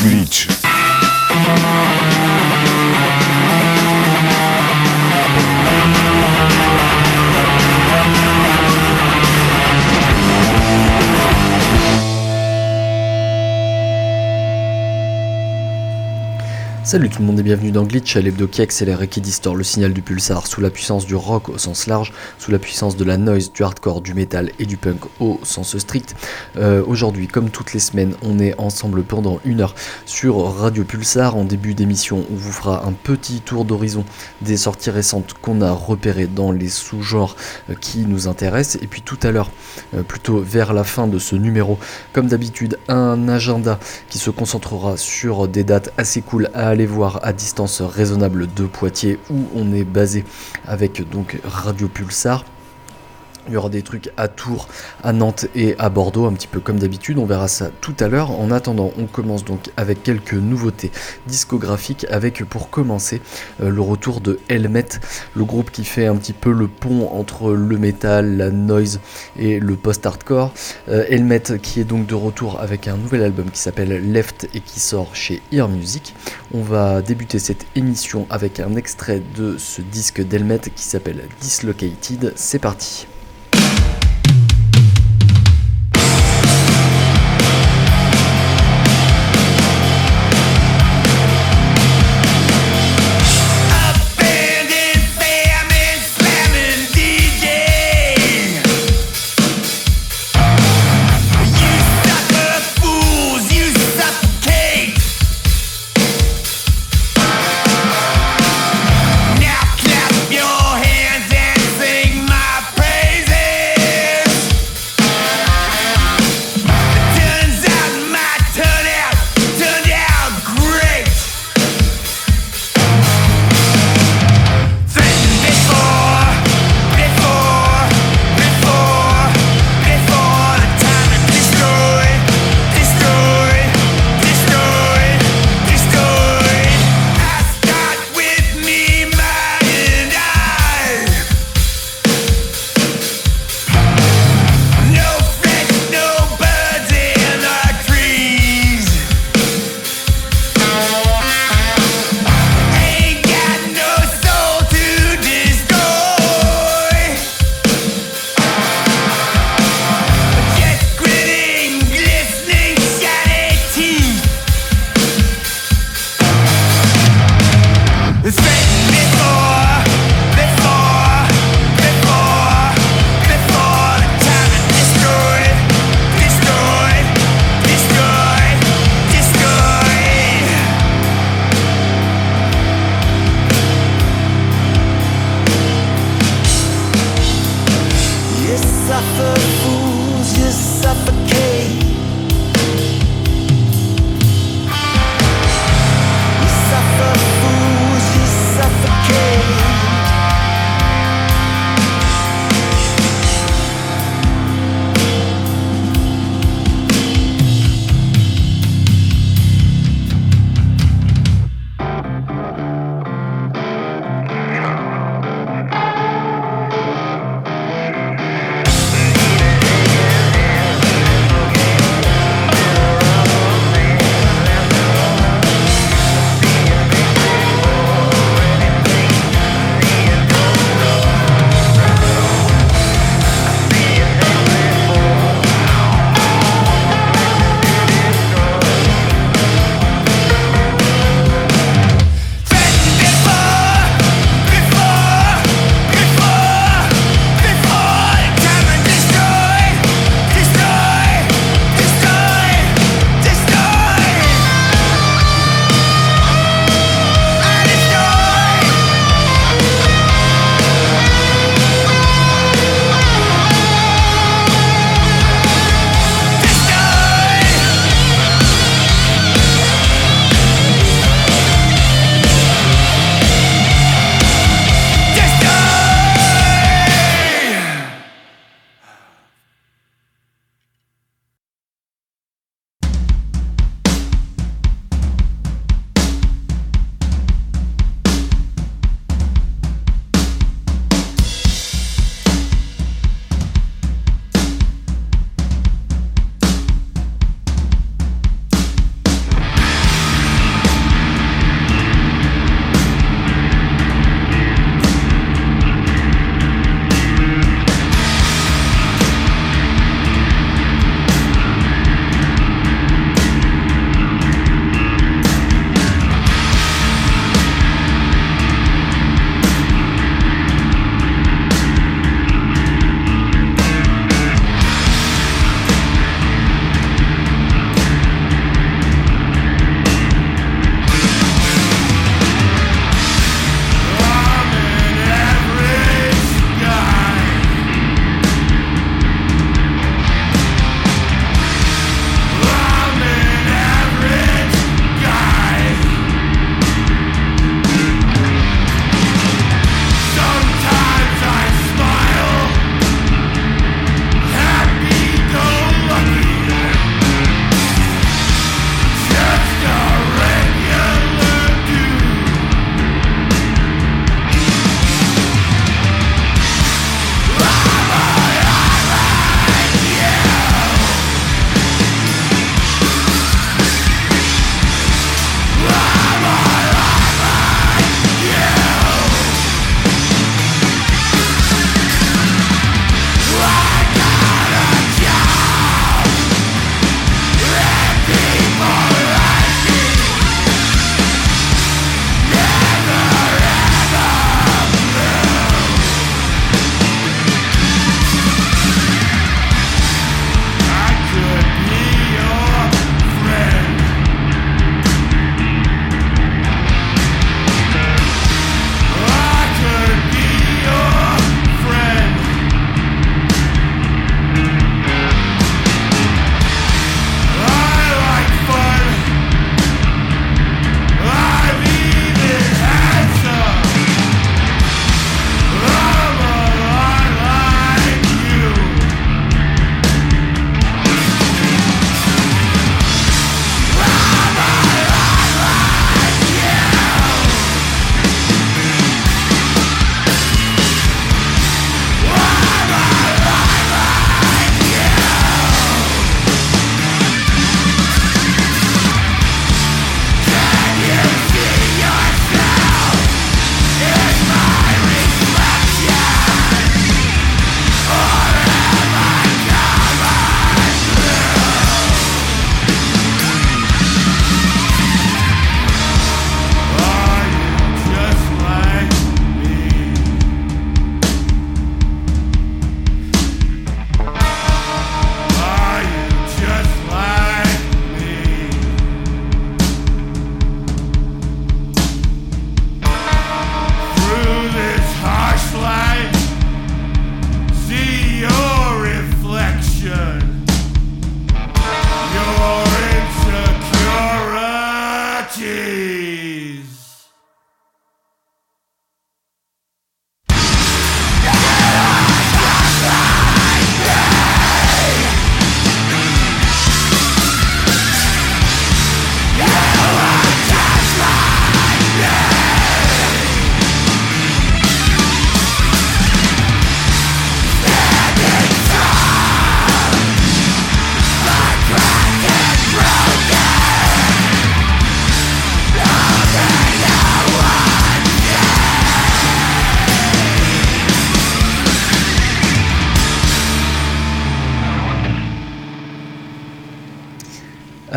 Glitch. Salut tout le monde et bienvenue dans Glitch, l'hebdo qui accélère et qui distord le signal du pulsar sous la puissance du rock au sens large, sous la puissance de la noise, du hardcore, du metal et du punk au sens strict. Euh, Aujourd'hui, comme toutes les semaines, on est ensemble pendant une heure sur Radio Pulsar. En début d'émission, on vous fera un petit tour d'horizon des sorties récentes qu'on a repérées dans les sous-genres euh, qui nous intéressent. Et puis tout à l'heure, euh, plutôt vers la fin de ce numéro, comme d'habitude, un agenda qui se concentrera sur des dates assez cool à aller voir à distance raisonnable de Poitiers où on est basé avec donc Radio Pulsar. Il y aura des trucs à Tours, à Nantes et à Bordeaux, un petit peu comme d'habitude. On verra ça tout à l'heure. En attendant, on commence donc avec quelques nouveautés discographiques. Avec pour commencer euh, le retour de Helmet, le groupe qui fait un petit peu le pont entre le metal, la noise et le post-hardcore. Euh, Helmet qui est donc de retour avec un nouvel album qui s'appelle Left et qui sort chez Ear Music. On va débuter cette émission avec un extrait de ce disque d'Helmet qui s'appelle Dislocated. C'est parti.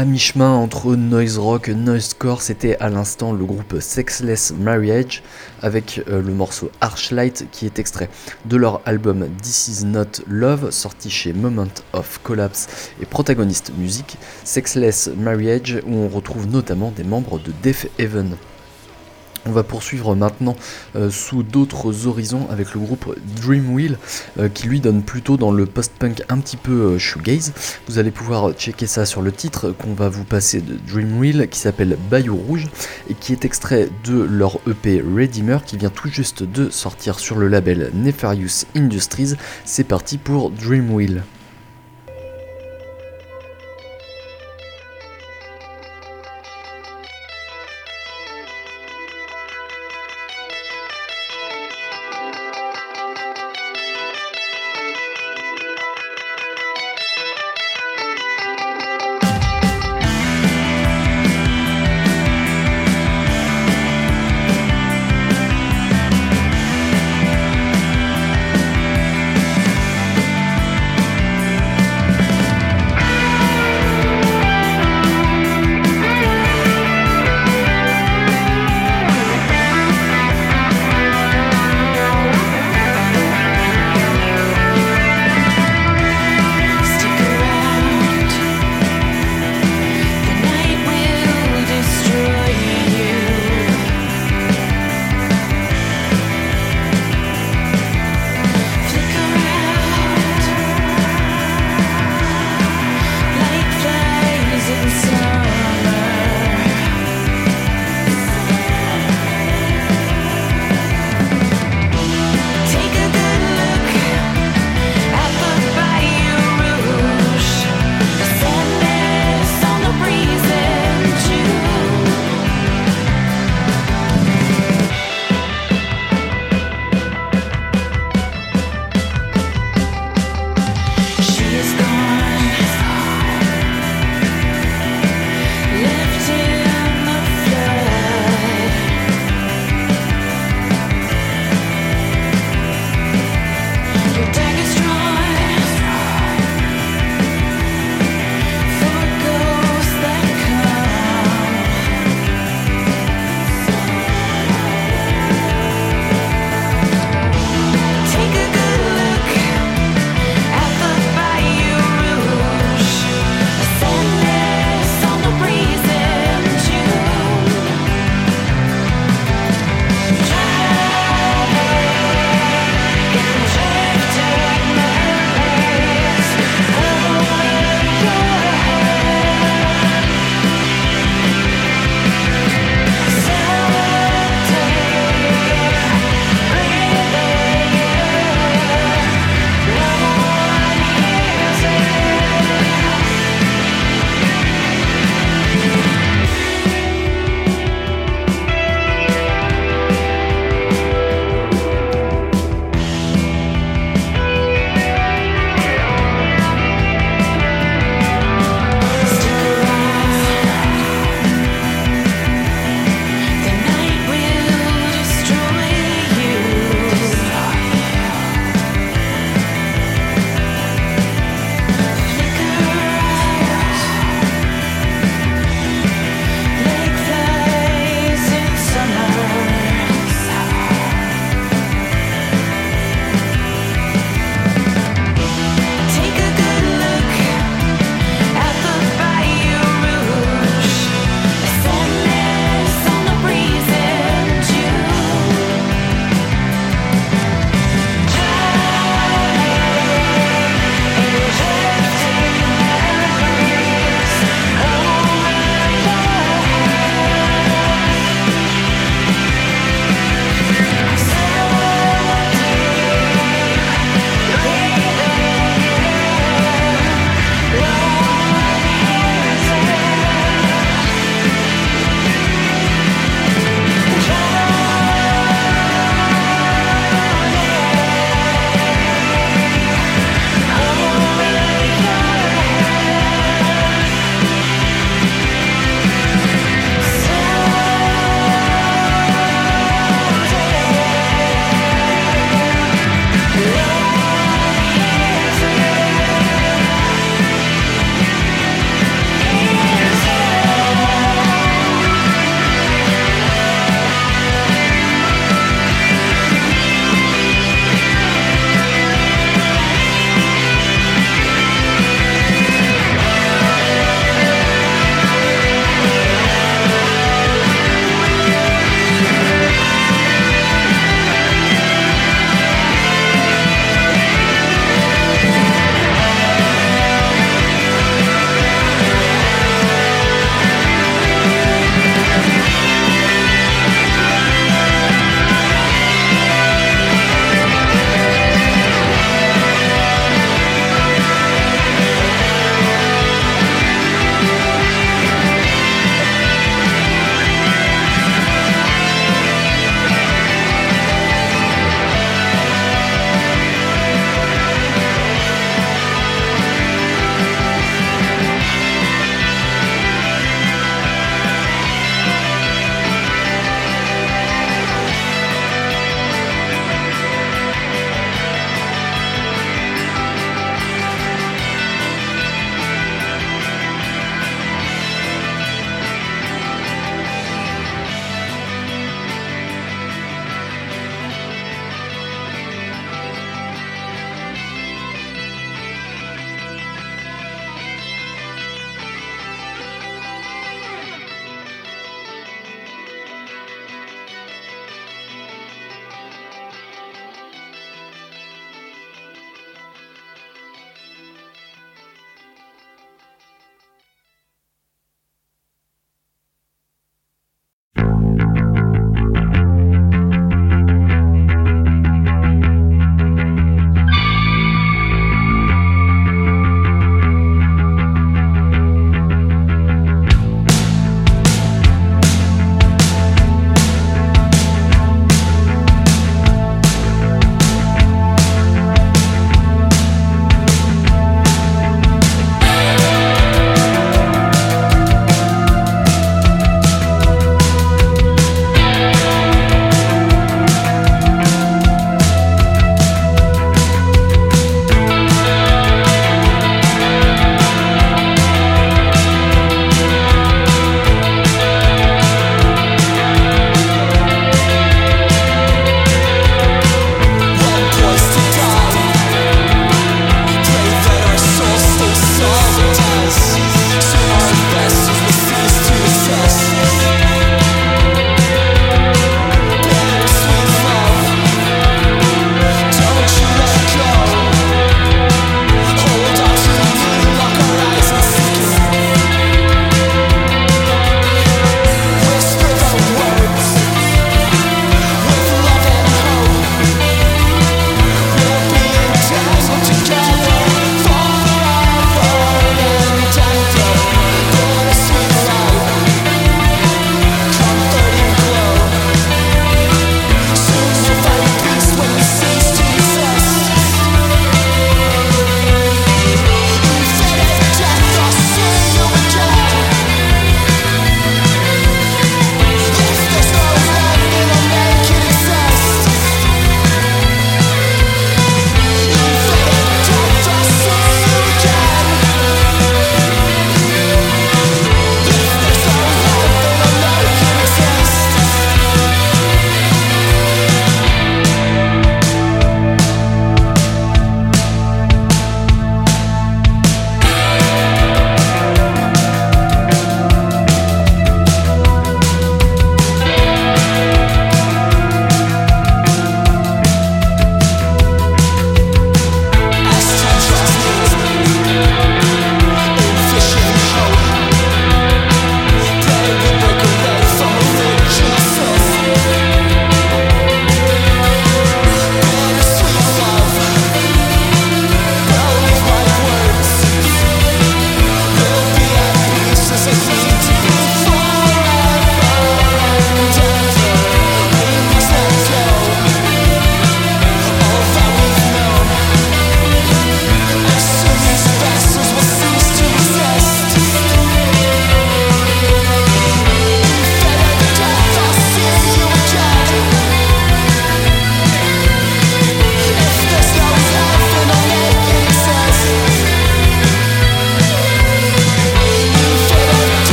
À mi-chemin entre noise rock et noisecore, c'était à l'instant le groupe Sexless Marriage avec euh, le morceau Archlight qui est extrait de leur album This Is Not Love sorti chez Moment of Collapse et Protagonist Music, Sexless Marriage où on retrouve notamment des membres de Death Heaven. On va poursuivre maintenant euh, sous d'autres horizons avec le groupe Dreamwheel euh, qui lui donne plutôt dans le post-punk un petit peu euh, shoegaze. Vous allez pouvoir checker ça sur le titre qu'on va vous passer de Dreamwheel qui s'appelle Bayou Rouge et qui est extrait de leur EP Redeemer qui vient tout juste de sortir sur le label Nefarious Industries. C'est parti pour Dreamwheel.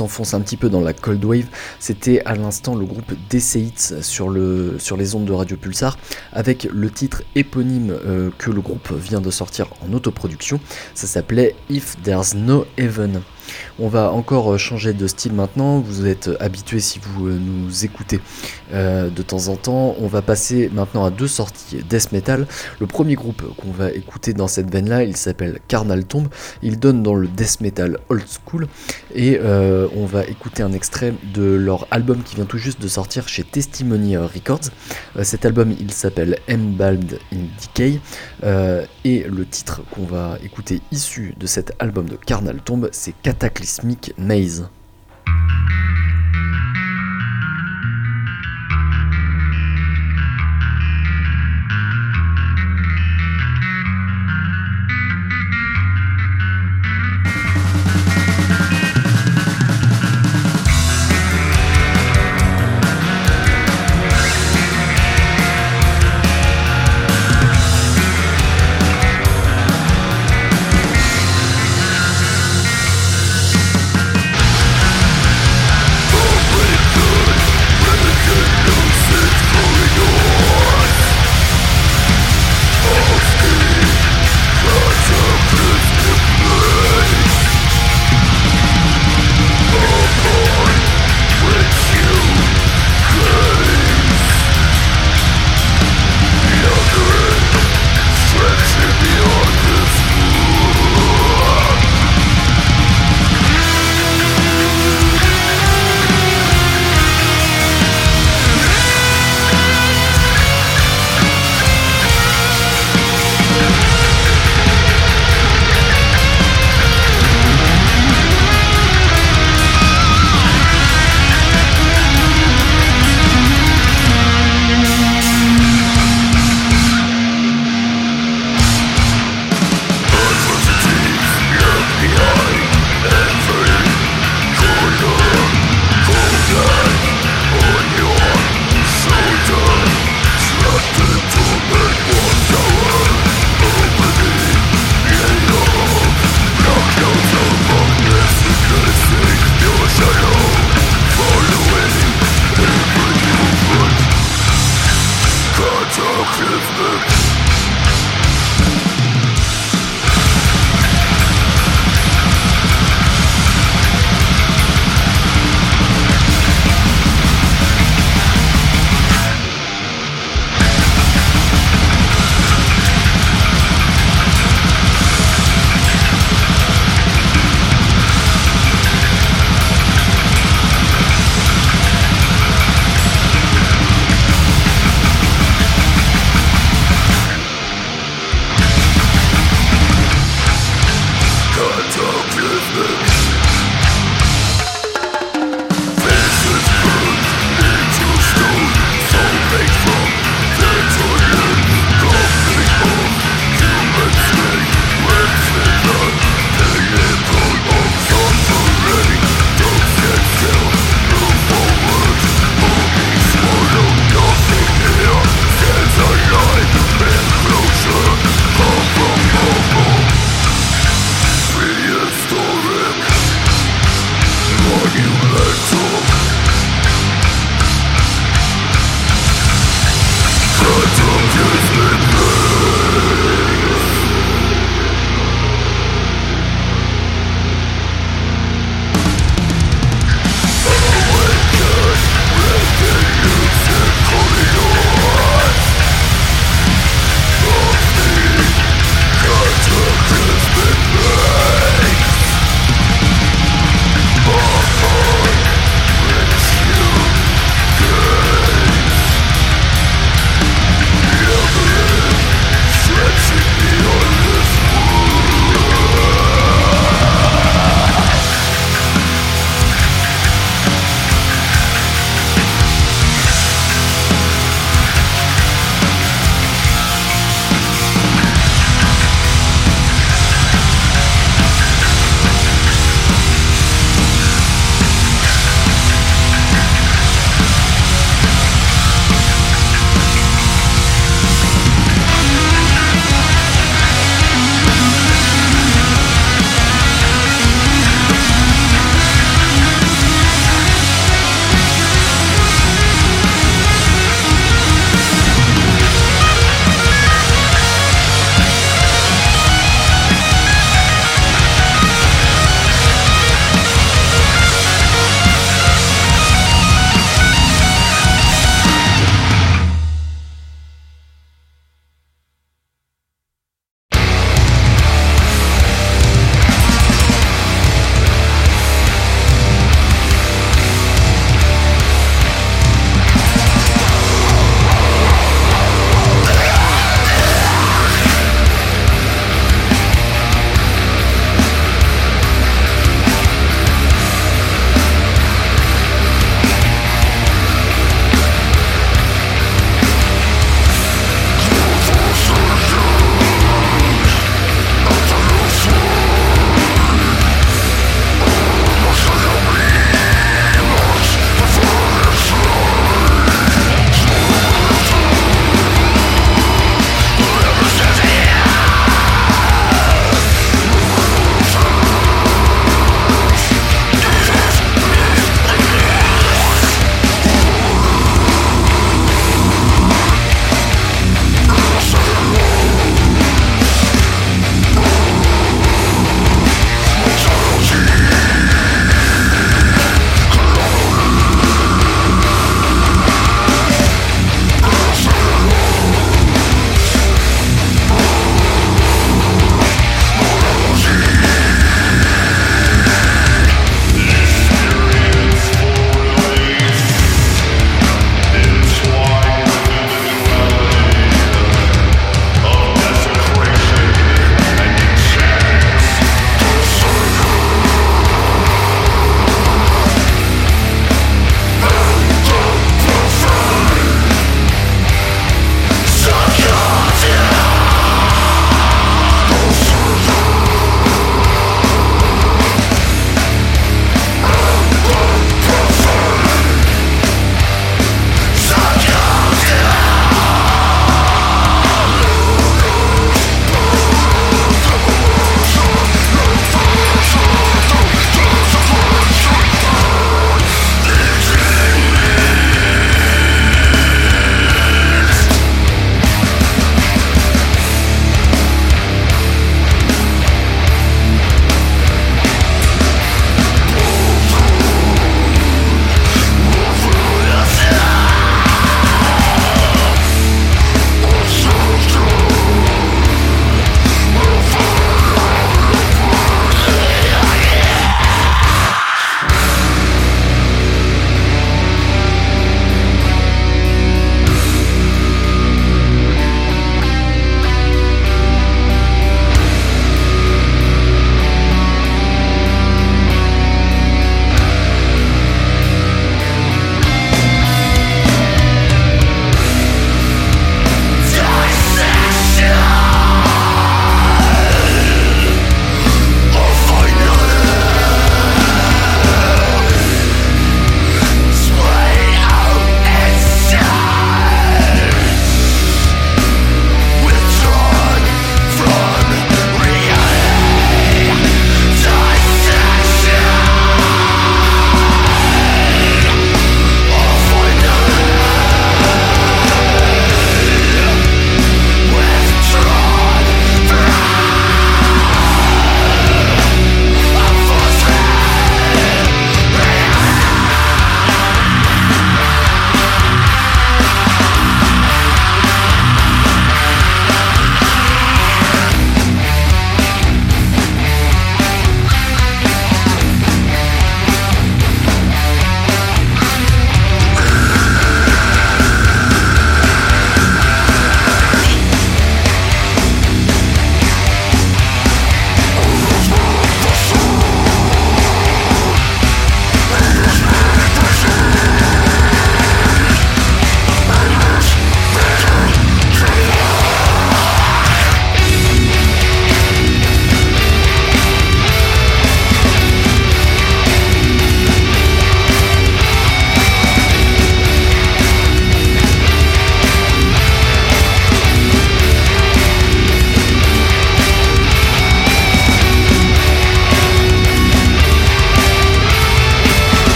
S'enfonce un petit peu dans la cold wave. C'était à l'instant le groupe DC sur, le, sur les ondes de Radio Pulsar avec le titre éponyme euh, que le groupe vient de sortir en autoproduction. Ça s'appelait If There's No Heaven. On va encore euh, changer de style maintenant, vous êtes habitués si vous euh, nous écoutez euh, de temps en temps. On va passer maintenant à deux sorties death metal. Le premier groupe qu'on va écouter dans cette veine là, il s'appelle Carnal Tomb. Il donne dans le death metal old school et on va écouter un extrait de leur album qui vient tout juste de sortir chez Testimony Records. cet album il s'appelle Embalmed in Decay et le titre qu'on va écouter issu de cet album de Carnal Tomb c'est Cataclysmic Maze.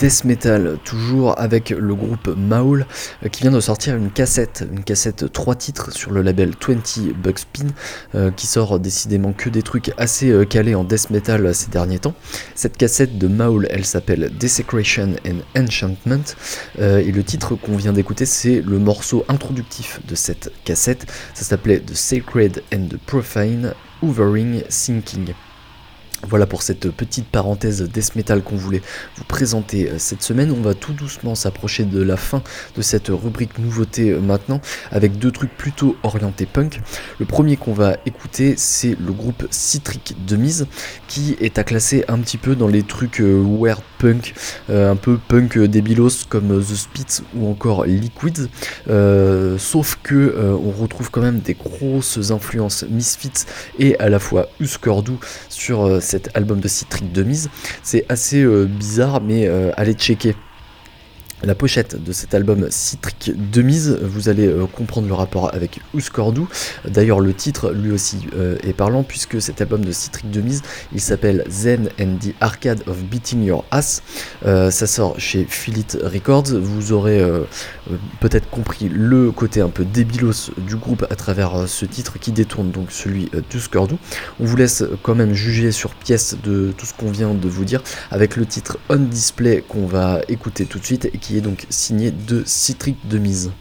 Death metal, toujours avec le groupe Maul euh, qui vient de sortir une cassette, une cassette 3 titres sur le label 20 Bugspin euh, qui sort décidément que des trucs assez euh, calés en death metal ces derniers temps. Cette cassette de Maul, elle s'appelle Desecration and Enchantment et le titre qu'on vient d'écouter c'est le morceau introductif de cette cassette. Ça s'appelait The Sacred and the Profane Hovering Sinking. Voilà pour cette petite parenthèse death metal qu'on voulait vous présenter euh, cette semaine. On va tout doucement s'approcher de la fin de cette rubrique nouveauté euh, maintenant avec deux trucs plutôt orientés punk. Le premier qu'on va écouter c'est le groupe Citric de mise qui est à classer un petit peu dans les trucs euh, weird punk, un peu punk débilos comme The Spits ou encore Liquids. sauf que on retrouve quand même des grosses influences Misfits et à la fois Uskordu sur cet album de Citric de mise. C'est assez euh, bizarre, mais euh, allez checker la pochette de cet album Citric de mise, vous allez euh, comprendre le rapport avec Uskordu. D'ailleurs, le titre lui aussi euh, est parlant puisque cet album de Citric de mise, il s'appelle Zen and the Arcade of Beating Your Ass. Euh, ça sort chez Philip Records. Vous aurez peut-être compris le côté un peu débilos du groupe à travers ce titre qui détourne donc celui d'Uskordu. On vous laisse quand même juger sur pièce de tout ce qu'on vient de vous dire avec le titre On Display qu'on va écouter tout de suite et qui qui est donc signé de Citric de mise.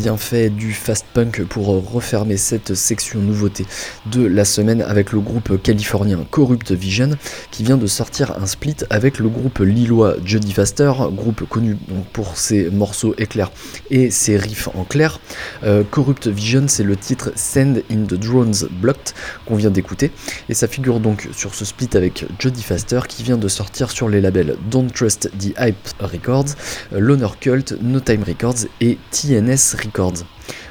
Bien fait du fast punk pour refermer cette section nouveauté de la semaine avec le groupe californien Corrupt Vision qui vient de sortir un split avec le groupe lillois Jody Faster, groupe connu pour ses morceaux éclairs et ses riffs en clair. Euh, Corrupt Vision, c'est le titre Send in the Drones Blocked qu'on vient d'écouter et ça figure donc sur ce split avec Jody Faster qui vient de sortir sur les labels Don't Trust the Hype Records, Loner Cult, No Time Records et TNS Records.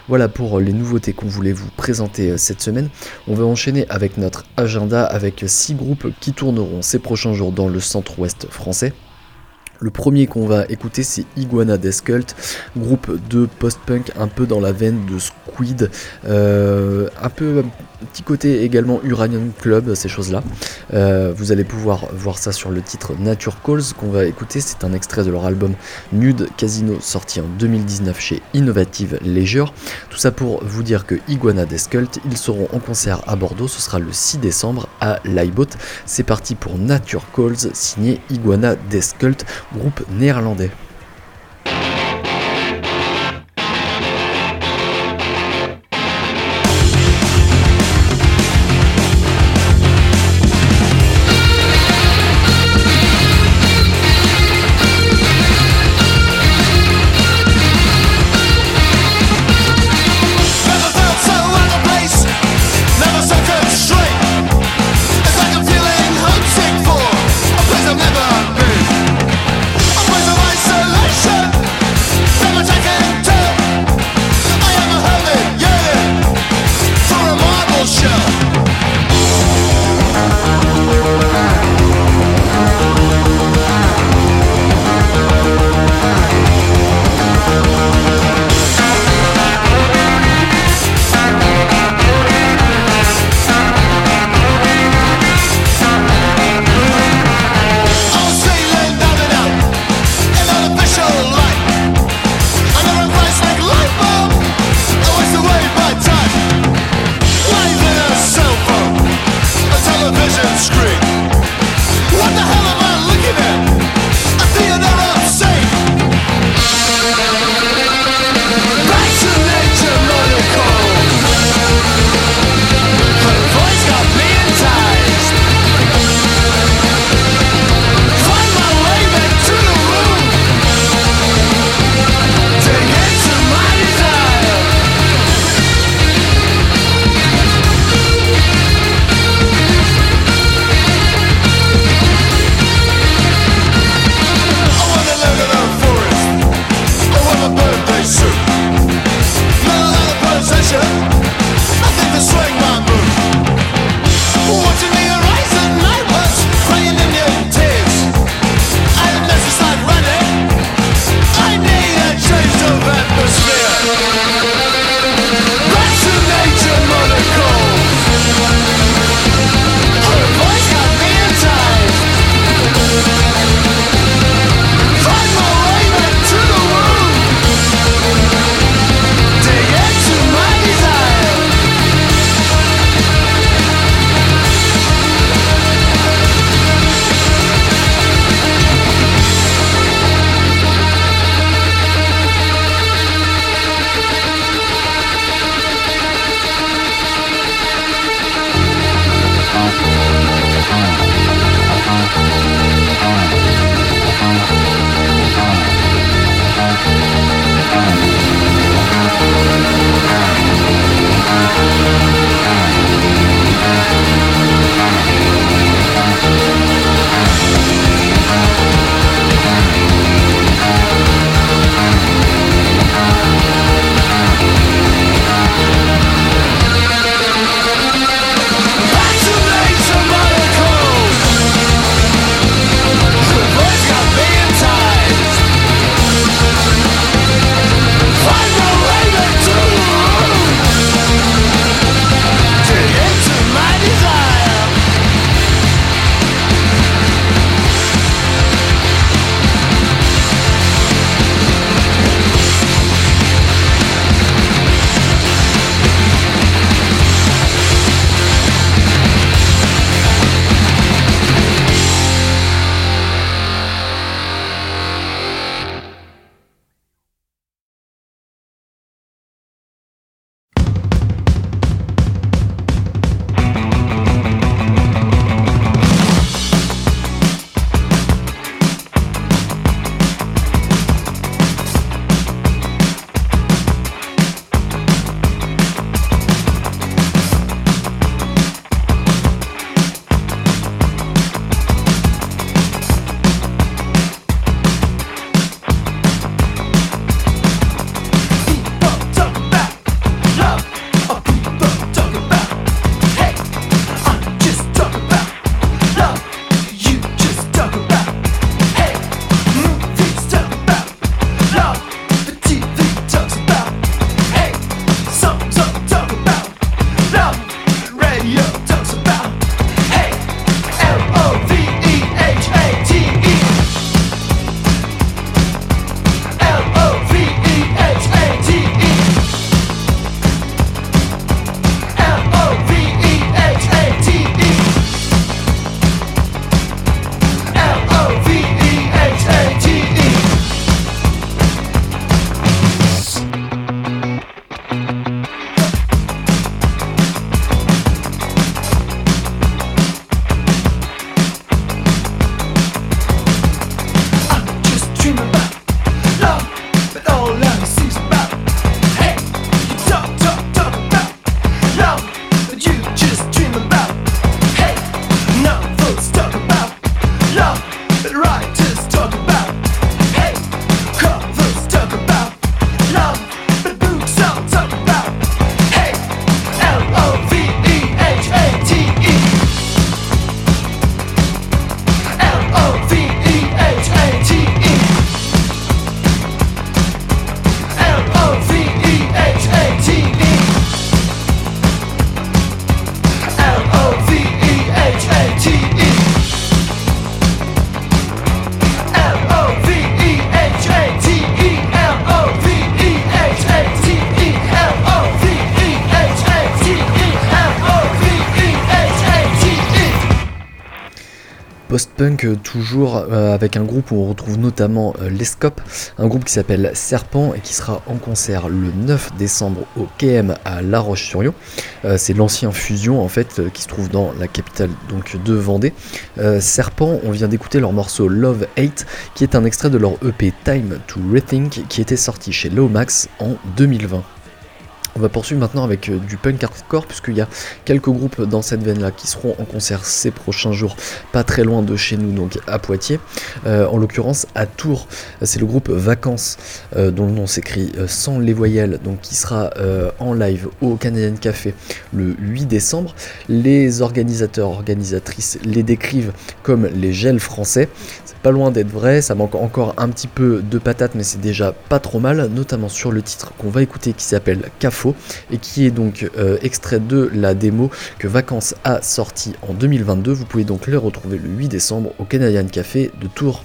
Voilà pour les nouveautés qu'on voulait vous présenter euh, cette semaine. On va enchaîner avec notre agenda avec six groupes qui tourneront ces prochains jours dans le centre-ouest français. Le premier qu'on va écouter c'est Iguana Death Cult, groupe de post-punk un peu dans la veine de Squid, euh, un peu petit côté également Uranium Club, ces choses-là. Euh, vous allez pouvoir voir ça sur le titre Nature Calls qu'on va écouter. C'est un extrait de leur album Nude Casino sorti en 2019 chez Innovative Leisure. Tout ça pour vous dire que Iguana Death Cult, ils seront en concert à Bordeaux. Ce sera le 6 décembre à l'Aibot. C'est parti pour Nature Calls, signé Iguana Death Cult, groupe néerlandais. Post-punk euh, toujours euh, avec un groupe où on retrouve notamment euh, Les Scopes, un groupe qui s'appelle Serpent et qui sera en concert le 9 décembre au KM à La Roche-sur-Yon. C'est l'ancien Fusion en fait qui se trouve dans la capitale donc de Vendée. Serpent, on vient d'écouter leur morceau Love Hate qui est un extrait de leur EP Time to Rethink qui était sorti chez Lomax en 2020. On va poursuivre maintenant avec euh, du punk hardcore puisqu'il y a quelques groupes dans cette veine là qui seront en concert ces prochains jours pas très loin de chez nous donc à Poitiers. Euh, en l'occurrence à Tours. C'est le groupe Vacances euh, dont le nom s'écrit sans les voyelles donc qui sera en live au Canadian Café le 8 décembre. Les organisateurs organisatrices les décrivent comme les gels français. C'est pas loin d'être vrai ça manque encore un petit peu de patate mais c'est déjà pas trop mal notamment sur le titre qu'on va écouter qui s'appelle CAFO et qui est donc euh, extrait de la démo que Vacances a sorti en 2022. Vous pouvez donc les retrouver le 8 décembre au Canadian Café de Tours.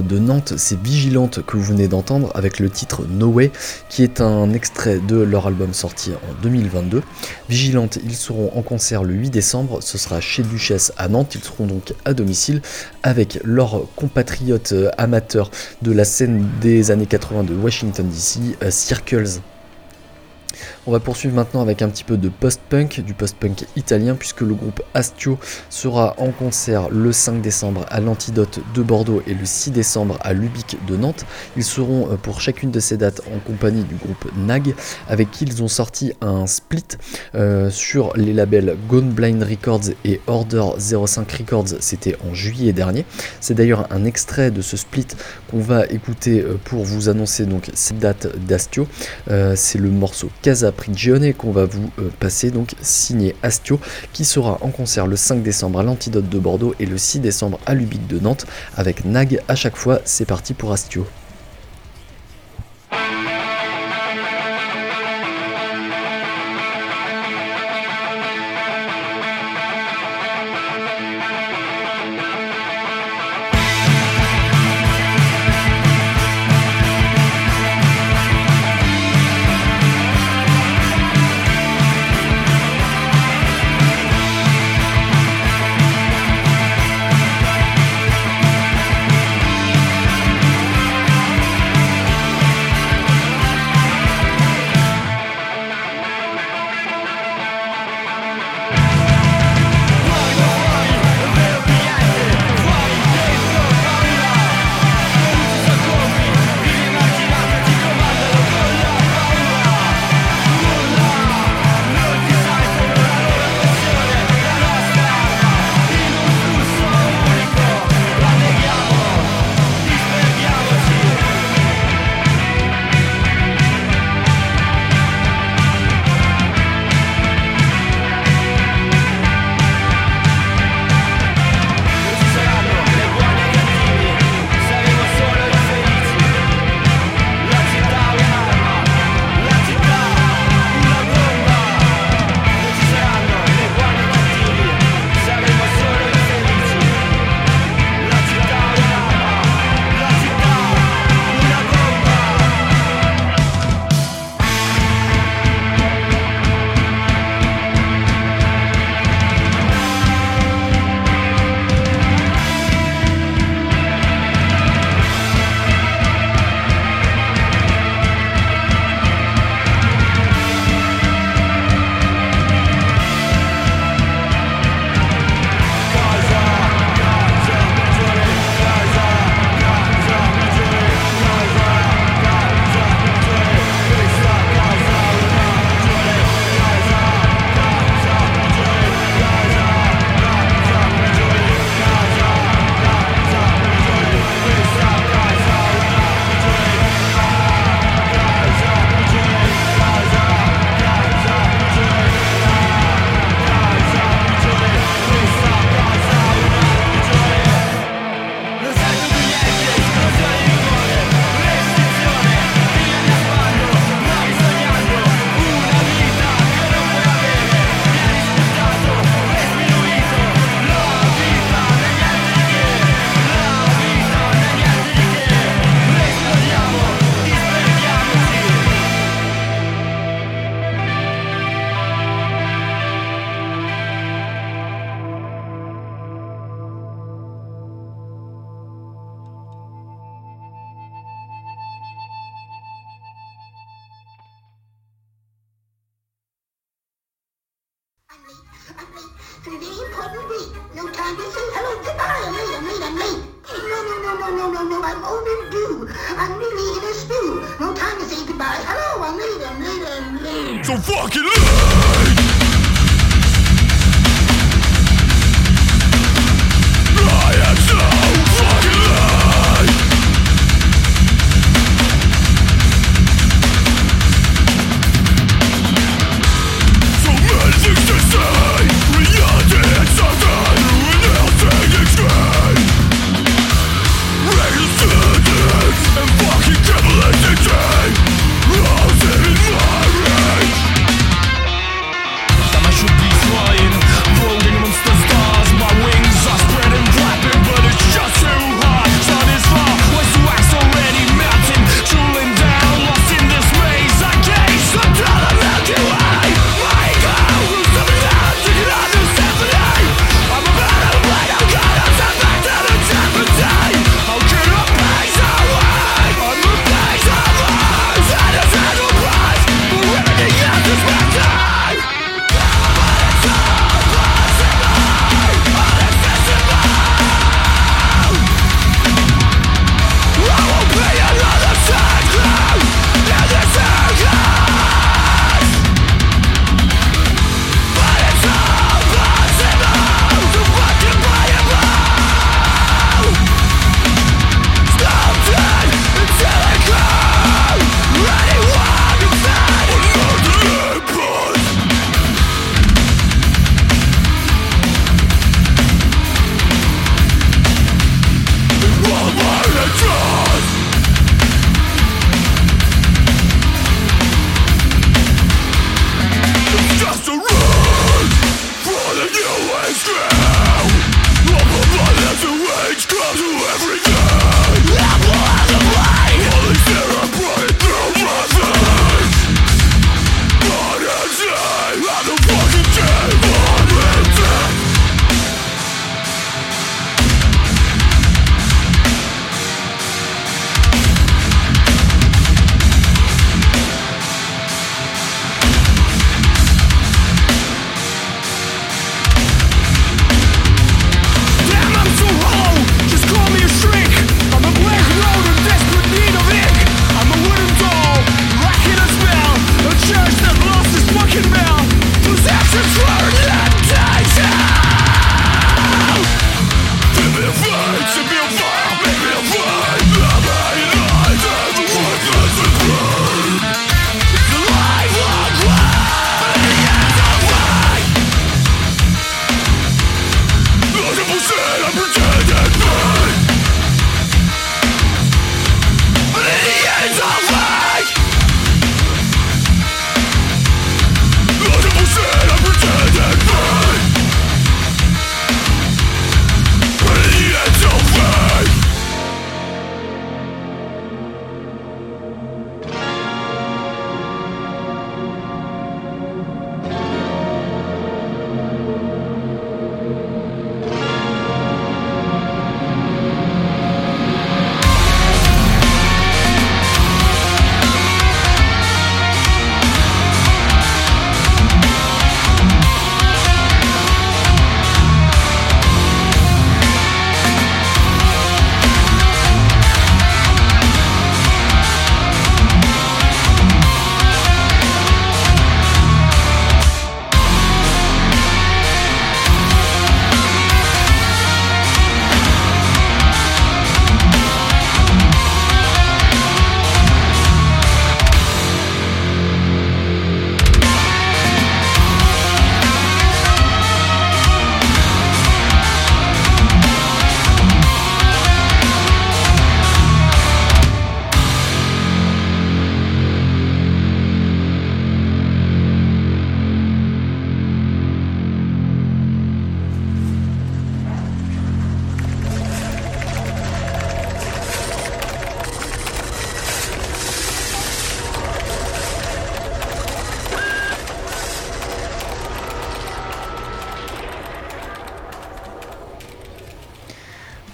De Nantes, c'est Vigilante que vous venez d'entendre avec le titre No Way, qui est un extrait de leur album sorti en 2022. Vigilante, ils seront en concert le 8 décembre, ce sera chez Duchesse à Nantes, ils seront donc à domicile avec leurs compatriotes amateurs de la scène des années 80 de Washington DC, euh, Circles. On va poursuivre maintenant avec un petit peu de post-punk, du post-punk italien, puisque le groupe Astio sera en concert le 5 décembre à l'Antidote de Bordeaux et le 6 décembre à l'Ubique de Nantes. Ils seront euh, pour chacune de ces dates en compagnie du groupe Nag, avec qui ils ont sorti un split euh, sur les labels Gone Blind Records et Order 05 Records, c'était en juillet dernier. C'est d'ailleurs un extrait de ce split qu'on va écouter euh, pour vous annoncer donc cette date d'Astio. C'est le morceau Casa Prigione qu'on va vous euh, passer, donc signé Astio, qui sera en concert le 5 décembre à l'Antidote de Bordeaux et le 6 décembre à l'Ubique de Nantes avec Nag à chaque fois. C'est parti pour Astio.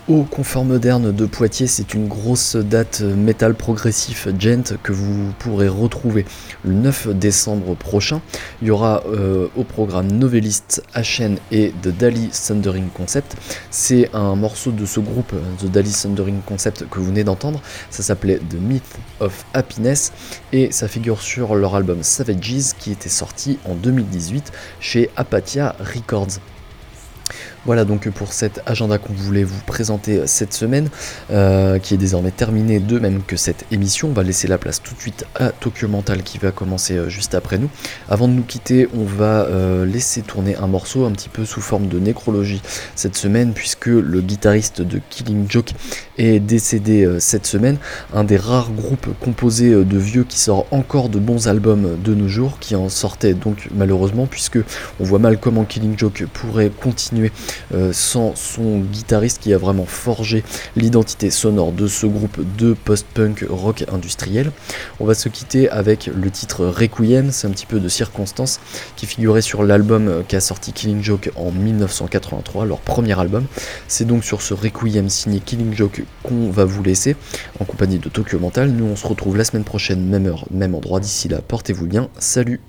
Au Confort Moderne de Poitiers, c'est une grosse date métal progressif gent que vous pourrez retrouver le 9 décembre prochain. Il y aura euh, au programme Novelist, HN et The Dali Thundering Concept. C'est un morceau de ce groupe, The Dali Thundering Concept, que vous venez d'entendre. Ça s'appelait The Myth of Happiness et ça figure sur leur album Savages qui était sorti en 2018 chez Apatia Records. Voilà donc pour cet agenda qu'on voulait vous présenter cette semaine, euh, qui est désormais terminé, de même que cette émission. On va laisser la place tout de suite à Tokyo Mental qui va commencer euh, juste après nous. Avant de nous quitter, on va euh, laisser tourner un morceau un petit peu sous forme de nécrologie cette semaine, puisque le guitariste de Killing Joke est décédé cette semaine. Un des rares groupes composés de vieux qui sort encore de bons albums de nos jours, qui en sortait donc malheureusement, puisque on voit mal comment Killing Joke pourrait continuer euh, sans son guitariste qui a vraiment forgé l'identité sonore de ce groupe de post-punk rock industriel. On va se quitter avec le titre Requiem, c'est un petit peu de circonstance, qui figurait sur l'album qu'a sorti Killing Joke en 1983, leur premier album. C'est donc sur ce Requiem signé Killing Joke qu'on va vous laisser en compagnie de Tokyo Mental. Nous on se retrouve la semaine prochaine, même heure, même endroit. D'ici là, portez-vous bien. Salut